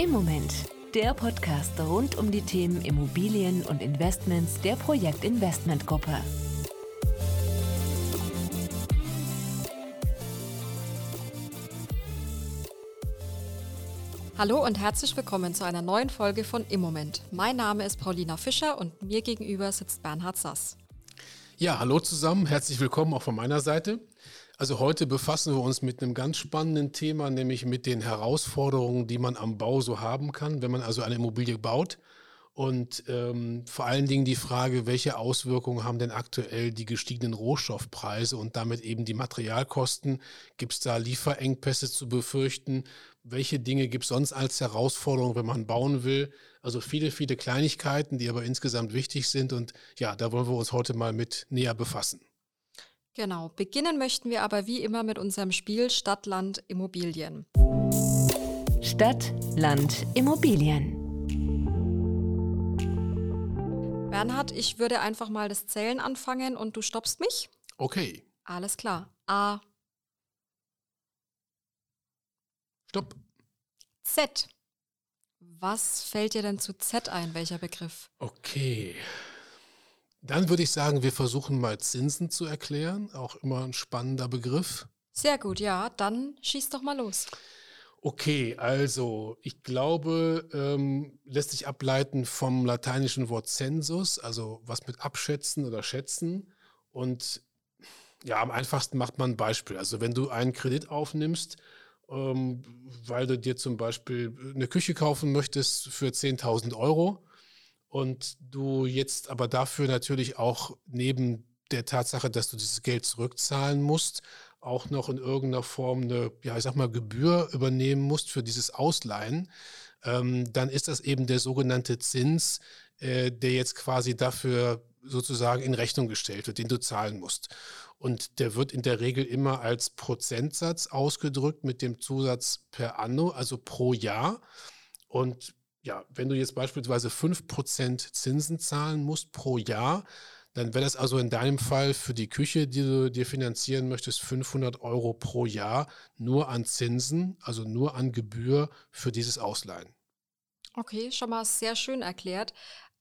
Im Moment, der Podcast rund um die Themen Immobilien und Investments der Projekt Investment Gruppe. Hallo und herzlich willkommen zu einer neuen Folge von Im Moment. Mein Name ist Paulina Fischer und mir gegenüber sitzt Bernhard Sass. Ja, hallo zusammen, herzlich willkommen auch von meiner Seite. Also heute befassen wir uns mit einem ganz spannenden Thema, nämlich mit den Herausforderungen, die man am Bau so haben kann, wenn man also eine Immobilie baut. Und ähm, vor allen Dingen die Frage, welche Auswirkungen haben denn aktuell die gestiegenen Rohstoffpreise und damit eben die Materialkosten? Gibt es da Lieferengpässe zu befürchten? Welche Dinge gibt es sonst als Herausforderung, wenn man bauen will? Also viele, viele Kleinigkeiten, die aber insgesamt wichtig sind. Und ja, da wollen wir uns heute mal mit näher befassen. Genau, beginnen möchten wir aber wie immer mit unserem Spiel Stadt, Land, Immobilien. Stadt, Land, Immobilien. Bernhard, ich würde einfach mal das Zählen anfangen und du stoppst mich. Okay. Alles klar. A. Stopp. Z. Was fällt dir denn zu Z ein? Welcher Begriff? Okay. Dann würde ich sagen, wir versuchen mal Zinsen zu erklären. Auch immer ein spannender Begriff. Sehr gut, ja. Dann schieß doch mal los. Okay, also ich glaube, ähm, lässt sich ableiten vom lateinischen Wort census, also was mit abschätzen oder schätzen. Und ja, am einfachsten macht man ein Beispiel. Also wenn du einen Kredit aufnimmst, ähm, weil du dir zum Beispiel eine Küche kaufen möchtest für 10.000 Euro, und du jetzt aber dafür natürlich auch neben der Tatsache, dass du dieses Geld zurückzahlen musst, auch noch in irgendeiner Form eine, ja, ich sag mal, Gebühr übernehmen musst für dieses Ausleihen, ähm, dann ist das eben der sogenannte Zins, äh, der jetzt quasi dafür sozusagen in Rechnung gestellt wird, den du zahlen musst. Und der wird in der Regel immer als Prozentsatz ausgedrückt mit dem Zusatz per anno, also pro Jahr. Und ja, wenn du jetzt beispielsweise 5% Zinsen zahlen musst pro Jahr, dann wäre das also in deinem Fall für die Küche, die du dir finanzieren möchtest, 500 Euro pro Jahr nur an Zinsen, also nur an Gebühr für dieses Ausleihen. Okay, schon mal sehr schön erklärt.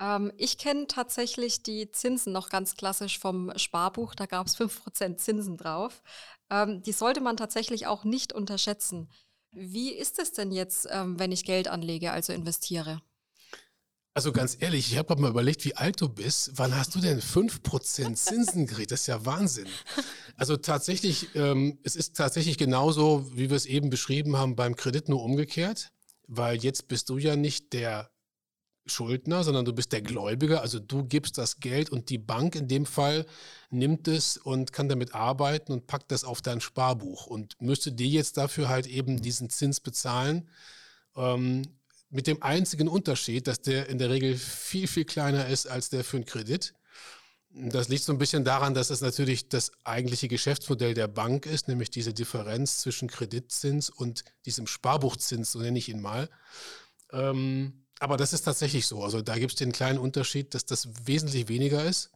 Ähm, ich kenne tatsächlich die Zinsen noch ganz klassisch vom Sparbuch. Da gab es 5% Zinsen drauf. Ähm, die sollte man tatsächlich auch nicht unterschätzen. Wie ist es denn jetzt, ähm, wenn ich Geld anlege, also investiere? Also ganz ehrlich, ich habe mal überlegt, wie alt du bist. Wann hast du denn 5% Zinsen gekriegt? Das ist ja Wahnsinn. Also tatsächlich, ähm, es ist tatsächlich genauso, wie wir es eben beschrieben haben, beim Kredit nur umgekehrt. Weil jetzt bist du ja nicht der Schuldner, sondern du bist der Gläubiger. Also du gibst das Geld und die Bank in dem Fall nimmt es und kann damit arbeiten und packt das auf dein Sparbuch und müsste dir jetzt dafür halt eben diesen Zins bezahlen. Ähm, mit dem einzigen Unterschied, dass der in der Regel viel, viel kleiner ist als der für einen Kredit. Das liegt so ein bisschen daran, dass es natürlich das eigentliche Geschäftsmodell der Bank ist, nämlich diese Differenz zwischen Kreditzins und diesem Sparbuchzins, so nenne ich ihn mal. Ähm, aber das ist tatsächlich so. Also da gibt es den kleinen Unterschied, dass das wesentlich weniger ist.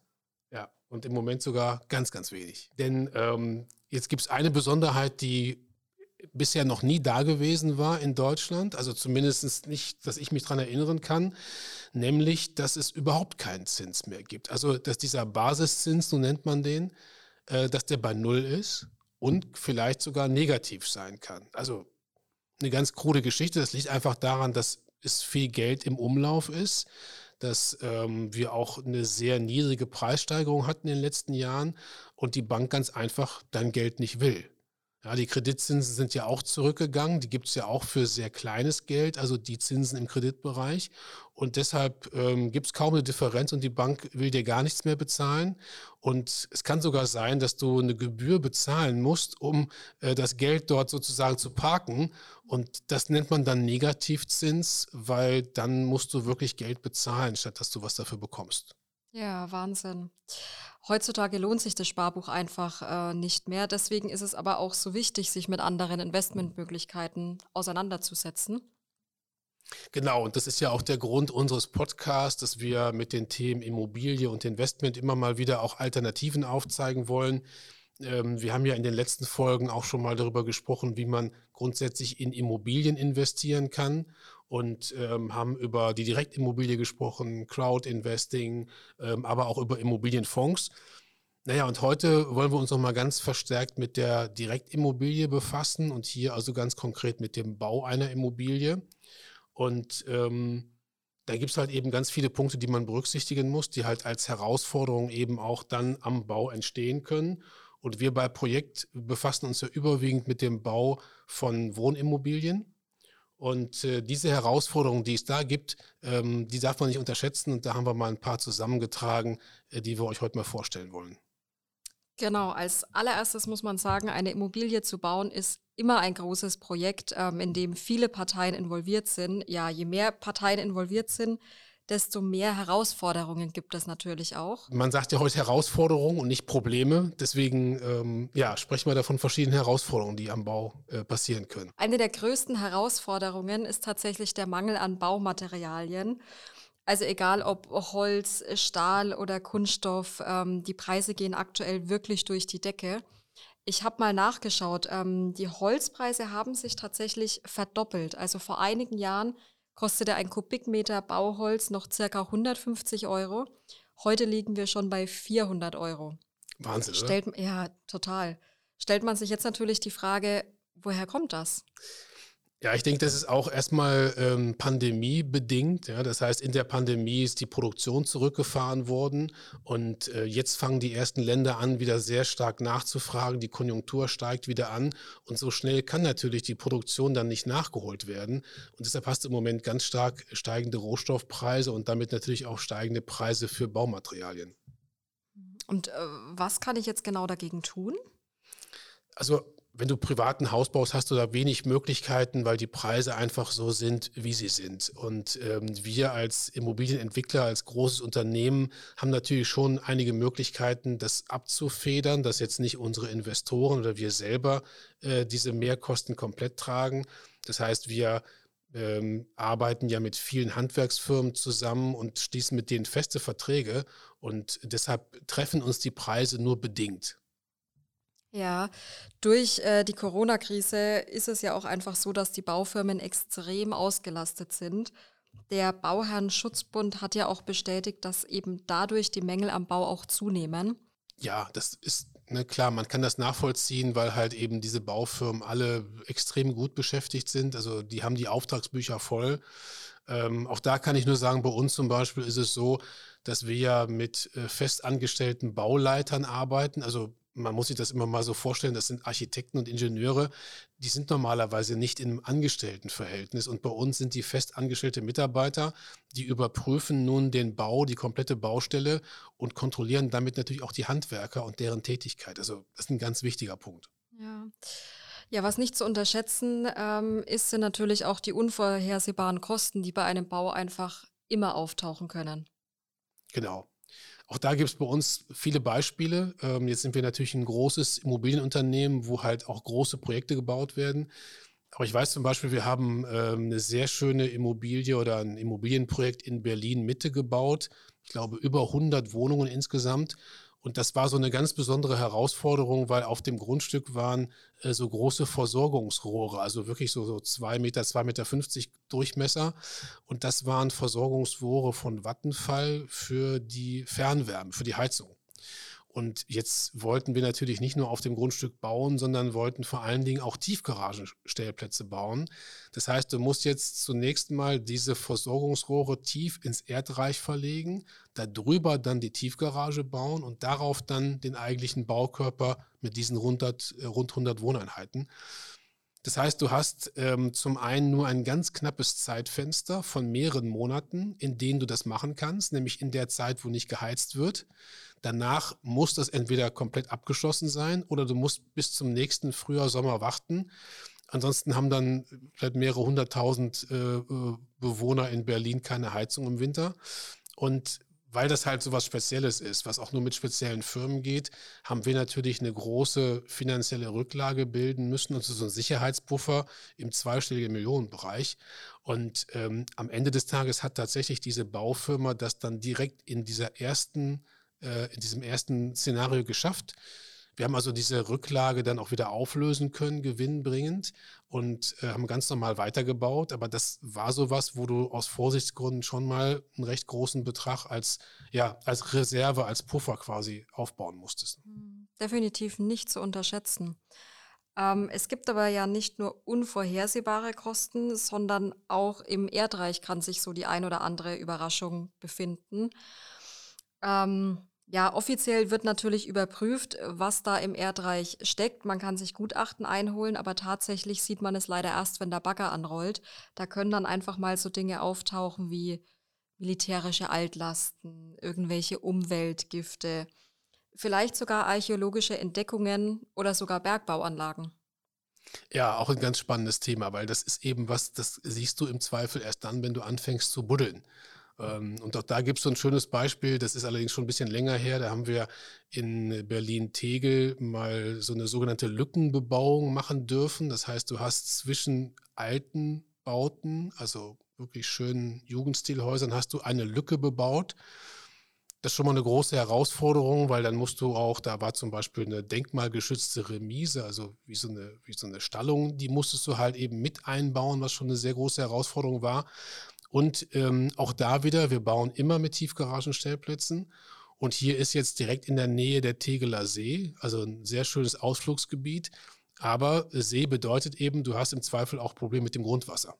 Ja, und im Moment sogar ganz, ganz wenig. Denn ähm, jetzt gibt es eine Besonderheit, die bisher noch nie da gewesen war in Deutschland, also zumindest nicht, dass ich mich daran erinnern kann, nämlich, dass es überhaupt keinen Zins mehr gibt. Also, dass dieser Basiszins, so nennt man den, äh, dass der bei Null ist und vielleicht sogar negativ sein kann. Also eine ganz krude Geschichte. Das liegt einfach daran, dass es viel Geld im Umlauf ist, dass ähm, wir auch eine sehr niedrige Preissteigerung hatten in den letzten Jahren und die Bank ganz einfach dein Geld nicht will. Ja, die Kreditzinsen sind ja auch zurückgegangen. Die gibt es ja auch für sehr kleines Geld, also die Zinsen im Kreditbereich. Und deshalb ähm, gibt es kaum eine Differenz und die Bank will dir gar nichts mehr bezahlen. Und es kann sogar sein, dass du eine Gebühr bezahlen musst, um äh, das Geld dort sozusagen zu parken. Und das nennt man dann Negativzins, weil dann musst du wirklich Geld bezahlen, statt dass du was dafür bekommst. Ja, Wahnsinn. Heutzutage lohnt sich das Sparbuch einfach äh, nicht mehr. Deswegen ist es aber auch so wichtig, sich mit anderen Investmentmöglichkeiten auseinanderzusetzen. Genau, und das ist ja auch der Grund unseres Podcasts, dass wir mit den Themen Immobilie und Investment immer mal wieder auch Alternativen aufzeigen wollen. Ähm, wir haben ja in den letzten Folgen auch schon mal darüber gesprochen, wie man grundsätzlich in Immobilien investieren kann. und ähm, haben über die Direktimmobilie gesprochen, Crowd-Investing, ähm, aber auch über Immobilienfonds. Naja, und heute wollen wir uns nochmal ganz verstärkt mit der Direktimmobilie befassen und hier also ganz konkret mit dem Bau einer Immobilie. Und ähm, da gibt es halt eben ganz viele Punkte, die man berücksichtigen muss, die halt als Herausforderung eben auch dann am Bau entstehen können. Und wir bei Projekt befassen uns ja überwiegend mit dem Bau von Wohnimmobilien. Und äh, diese Herausforderungen, die es da gibt, ähm, die darf man nicht unterschätzen. Und da haben wir mal ein paar zusammengetragen, äh, die wir euch heute mal vorstellen wollen. Genau, als allererstes muss man sagen, eine Immobilie zu bauen ist immer ein großes Projekt, ähm, in dem viele Parteien involviert sind. Ja, je mehr Parteien involviert sind, desto mehr Herausforderungen gibt es natürlich auch. Man sagt ja heute Herausforderungen und nicht Probleme. Deswegen ähm, ja, sprechen wir da von verschiedenen Herausforderungen, die am Bau äh, passieren können. Eine der größten Herausforderungen ist tatsächlich der Mangel an Baumaterialien. Also egal ob Holz, Stahl oder Kunststoff, ähm, die Preise gehen aktuell wirklich durch die Decke. Ich habe mal nachgeschaut, ähm, die Holzpreise haben sich tatsächlich verdoppelt. Also vor einigen Jahren kostete ein Kubikmeter Bauholz noch circa 150 Euro. Heute liegen wir schon bei 400 Euro. Wahnsinn, Stellt, oder? Ja, total. Stellt man sich jetzt natürlich die Frage, woher kommt das? Ja, ich denke, das ist auch erstmal ähm, pandemiebedingt. Ja? Das heißt, in der Pandemie ist die Produktion zurückgefahren worden und äh, jetzt fangen die ersten Länder an, wieder sehr stark nachzufragen. Die Konjunktur steigt wieder an und so schnell kann natürlich die Produktion dann nicht nachgeholt werden. Und deshalb hast du im Moment ganz stark steigende Rohstoffpreise und damit natürlich auch steigende Preise für Baumaterialien. Und äh, was kann ich jetzt genau dagegen tun? Also wenn du privaten Haus baust, hast du da wenig Möglichkeiten, weil die Preise einfach so sind, wie sie sind. Und ähm, wir als Immobilienentwickler, als großes Unternehmen haben natürlich schon einige Möglichkeiten, das abzufedern, dass jetzt nicht unsere Investoren oder wir selber äh, diese Mehrkosten komplett tragen. Das heißt, wir ähm, arbeiten ja mit vielen Handwerksfirmen zusammen und schließen mit denen feste Verträge. Und deshalb treffen uns die Preise nur bedingt. Ja, durch äh, die Corona-Krise ist es ja auch einfach so, dass die Baufirmen extrem ausgelastet sind. Der Bauherrenschutzbund hat ja auch bestätigt, dass eben dadurch die Mängel am Bau auch zunehmen. Ja, das ist ne, klar, man kann das nachvollziehen, weil halt eben diese Baufirmen alle extrem gut beschäftigt sind. Also die haben die Auftragsbücher voll. Ähm, auch da kann ich nur sagen, bei uns zum Beispiel ist es so, dass wir ja mit äh, festangestellten Bauleitern arbeiten. Also man muss sich das immer mal so vorstellen, das sind Architekten und Ingenieure, die sind normalerweise nicht im Angestelltenverhältnis. Und bei uns sind die festangestellte Mitarbeiter, die überprüfen nun den Bau, die komplette Baustelle und kontrollieren damit natürlich auch die Handwerker und deren Tätigkeit. Also das ist ein ganz wichtiger Punkt. Ja. Ja, was nicht zu unterschätzen ähm, ist, sind natürlich auch die unvorhersehbaren Kosten, die bei einem Bau einfach immer auftauchen können. Genau. Auch da gibt es bei uns viele Beispiele. Ähm, jetzt sind wir natürlich ein großes Immobilienunternehmen, wo halt auch große Projekte gebaut werden. Aber ich weiß zum Beispiel, wir haben ähm, eine sehr schöne Immobilie oder ein Immobilienprojekt in Berlin Mitte gebaut. Ich glaube, über 100 Wohnungen insgesamt. Und das war so eine ganz besondere Herausforderung, weil auf dem Grundstück waren äh, so große Versorgungsrohre, also wirklich so, so zwei Meter, zwei Meter fünfzig Durchmesser. Und das waren Versorgungsrohre von Vattenfall für die Fernwärme, für die Heizung. Und jetzt wollten wir natürlich nicht nur auf dem Grundstück bauen, sondern wollten vor allen Dingen auch Tiefgaragenstellplätze bauen. Das heißt, du musst jetzt zunächst mal diese Versorgungsrohre tief ins Erdreich verlegen, darüber dann die Tiefgarage bauen und darauf dann den eigentlichen Baukörper mit diesen 100, äh, rund 100 Wohneinheiten. Das heißt, du hast ähm, zum einen nur ein ganz knappes Zeitfenster von mehreren Monaten, in denen du das machen kannst, nämlich in der Zeit, wo nicht geheizt wird. Danach muss das entweder komplett abgeschlossen sein oder du musst bis zum nächsten Frühjahr, Sommer warten. Ansonsten haben dann vielleicht mehrere hunderttausend äh, äh Bewohner in Berlin keine Heizung im Winter. Und weil das halt so was Spezielles ist, was auch nur mit speziellen Firmen geht, haben wir natürlich eine große finanzielle Rücklage bilden müssen, also so ein Sicherheitspuffer im zweistelligen Millionenbereich. Und ähm, am Ende des Tages hat tatsächlich diese Baufirma das dann direkt in dieser ersten, äh, in diesem ersten Szenario geschafft. Wir haben also diese Rücklage dann auch wieder auflösen können, gewinnbringend und äh, haben ganz normal weitergebaut. Aber das war sowas, wo du aus Vorsichtsgründen schon mal einen recht großen Betrag als, ja, als Reserve, als Puffer quasi aufbauen musstest. Hm, definitiv nicht zu unterschätzen. Ähm, es gibt aber ja nicht nur unvorhersehbare Kosten, sondern auch im Erdreich kann sich so die ein oder andere Überraschung befinden. Ähm, ja, offiziell wird natürlich überprüft, was da im Erdreich steckt. Man kann sich Gutachten einholen, aber tatsächlich sieht man es leider erst, wenn der Bagger anrollt. Da können dann einfach mal so Dinge auftauchen wie militärische Altlasten, irgendwelche Umweltgifte, vielleicht sogar archäologische Entdeckungen oder sogar Bergbauanlagen. Ja, auch ein ganz spannendes Thema, weil das ist eben was, das siehst du im Zweifel erst dann, wenn du anfängst zu buddeln. Ähm, und auch da gibt es so ein schönes Beispiel, das ist allerdings schon ein bisschen länger her. Da haben wir in Berlin-Tegel mal so eine sogenannte Lückenbebauung machen dürfen. Das heißt, du hast zwischen alten Bauten, also wirklich schönen Jugendstilhäusern, hast du eine Lücke bebaut. Das ist schon mal eine große Herausforderung, weil dann musst du auch, da war zum Beispiel eine denkmalgeschützte Remise, also wie so eine, wie so eine Stallung, die musstest du halt eben mit einbauen, was schon eine sehr große Herausforderung war. Und ähm, auch da wieder, wir bauen immer mit Tiefgaragenstellplätzen. Und hier ist jetzt direkt in der Nähe der Tegeler See, also ein sehr schönes Ausflugsgebiet. Aber See bedeutet eben, du hast im Zweifel auch Probleme mit dem Grundwasser.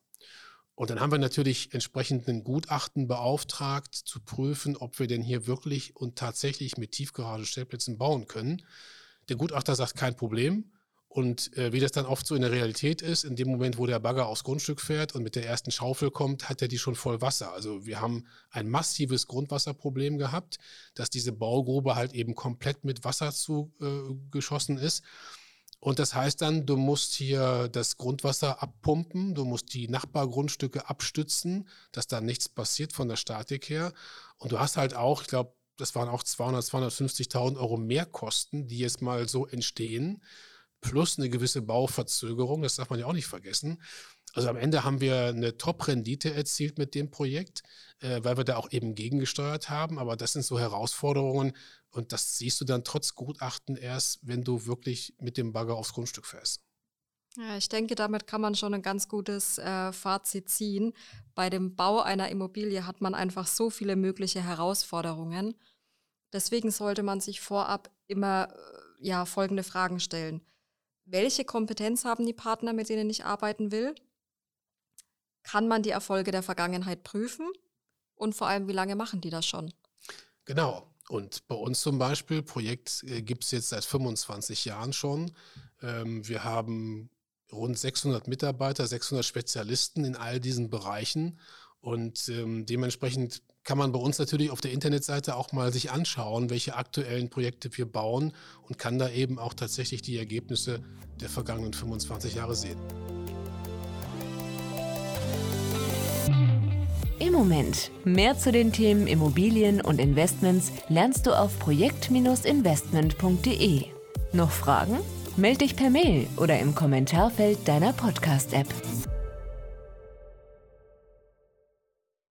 Und dann haben wir natürlich entsprechend einen Gutachten beauftragt, zu prüfen, ob wir denn hier wirklich und tatsächlich mit Tiefgaragenstellplätzen bauen können. Der Gutachter sagt kein Problem. Und äh, wie das dann oft so in der Realität ist, in dem Moment, wo der Bagger aufs Grundstück fährt und mit der ersten Schaufel kommt, hat er die schon voll Wasser. Also wir haben ein massives Grundwasserproblem gehabt, dass diese Baugrube halt eben komplett mit Wasser zugeschossen äh, ist. Und das heißt dann, du musst hier das Grundwasser abpumpen, du musst die Nachbargrundstücke abstützen, dass da nichts passiert von der Statik her. Und du hast halt auch, ich glaube, das waren auch 200, 250.000 Euro Mehrkosten, die jetzt mal so entstehen plus eine gewisse Bauverzögerung, das darf man ja auch nicht vergessen. Also am Ende haben wir eine Top-Rendite erzielt mit dem Projekt, äh, weil wir da auch eben gegengesteuert haben. Aber das sind so Herausforderungen und das siehst du dann trotz Gutachten erst, wenn du wirklich mit dem Bagger aufs Grundstück fährst. Ja, ich denke, damit kann man schon ein ganz gutes äh, Fazit ziehen. Bei dem Bau einer Immobilie hat man einfach so viele mögliche Herausforderungen. Deswegen sollte man sich vorab immer äh, ja, folgende Fragen stellen welche Kompetenz haben die Partner, mit denen ich arbeiten will? Kann man die Erfolge der Vergangenheit prüfen? Und vor allem, wie lange machen die das schon? Genau. Und bei uns zum Beispiel, Projekt äh, gibt es jetzt seit 25 Jahren schon. Ähm, wir haben rund 600 Mitarbeiter, 600 Spezialisten in all diesen Bereichen. Und ähm, dementsprechend kann man bei uns natürlich auf der Internetseite auch mal sich anschauen, welche aktuellen Projekte wir bauen und kann da eben auch tatsächlich die Ergebnisse der vergangenen 25 Jahre sehen. Im Moment. Mehr zu den Themen Immobilien und Investments lernst du auf projekt-investment.de. Noch Fragen? Meld dich per Mail oder im Kommentarfeld deiner Podcast-App.